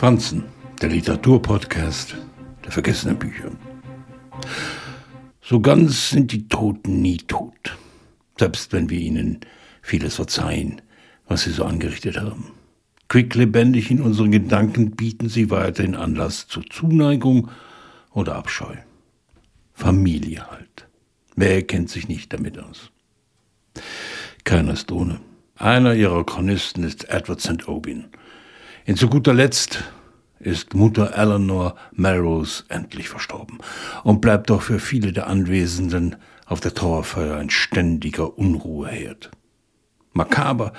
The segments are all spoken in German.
Franzen, der Literaturpodcast der vergessenen Bücher. So ganz sind die Toten nie tot, selbst wenn wir ihnen vieles verzeihen, was sie so angerichtet haben. Quicklebendig in unseren Gedanken bieten sie weiterhin Anlass zur Zuneigung oder Abscheu. Familie halt. Wer kennt sich nicht damit aus? Keiner ist ohne. Einer ihrer Chronisten ist Edward St. Aubin. In zu guter Letzt ist Mutter Eleanor Melrose endlich verstorben und bleibt doch für viele der Anwesenden auf der Trauerfeier ein ständiger Unruheherd. Makaber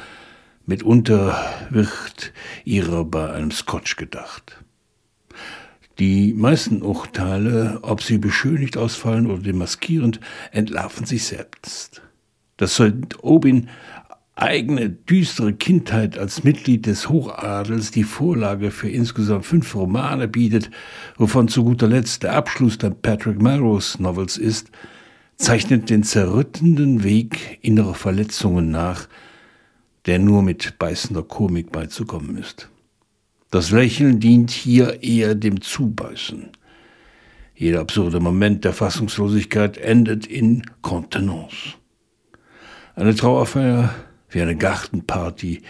mitunter wird ihrer bei einem Scotch gedacht. Die meisten Urteile, ob sie beschönigt ausfallen oder demaskierend, entlarven sich selbst. Dass St. Obin eigene düstere Kindheit als Mitglied des Hochadels die Vorlage für insgesamt fünf Romane bietet, wovon zu guter Letzt der Abschluss der Patrick Melrose Novels ist, zeichnet den zerrüttenden Weg innerer Verletzungen nach, der nur mit beißender Komik beizukommen ist. Das Lächeln dient hier eher dem Zubeißen. Jeder absurde Moment der Fassungslosigkeit endet in Kontenance. Eine Trauerfeier wie eine Gartenparty,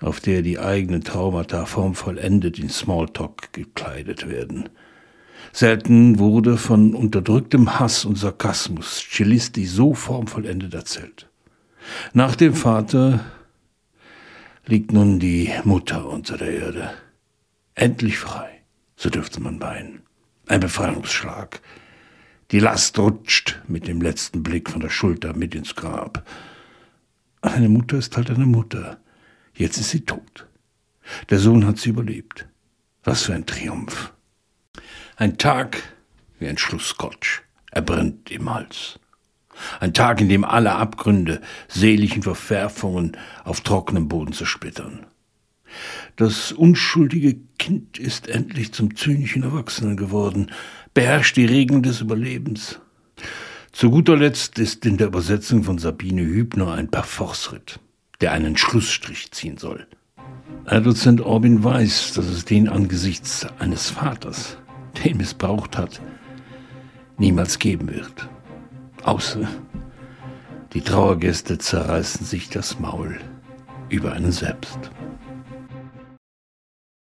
auf der die eigenen Traumata formvollendet in Smalltalk gekleidet werden. Selten wurde von unterdrücktem Hass und Sarkasmus Cellisti so formvollendet erzählt. Nach dem Vater liegt nun die Mutter unter der Erde. Endlich frei, so dürfte man weinen. Ein Befreiungsschlag. Die Last rutscht mit dem letzten Blick von der Schulter mit ins Grab. Eine Mutter ist halt eine Mutter. Jetzt ist sie tot. Der Sohn hat sie überlebt. Was für ein Triumph. Ein Tag wie ein Schlusskotsch. Er brennt im Hals. Ein Tag, in dem alle Abgründe, seelischen Verwerfungen auf trockenem Boden zersplittern. Das unschuldige Kind ist endlich zum zynischen Erwachsenen geworden, beherrscht die Regeln des Überlebens. Zu guter Letzt ist in der Übersetzung von Sabine Hübner ein Parforce-Ritt, der einen Schlussstrich ziehen soll. Herr Dozent Orbin weiß, dass es den angesichts eines Vaters, der ihn missbraucht hat, niemals geben wird. Außer die Trauergäste zerreißen sich das Maul über einen selbst.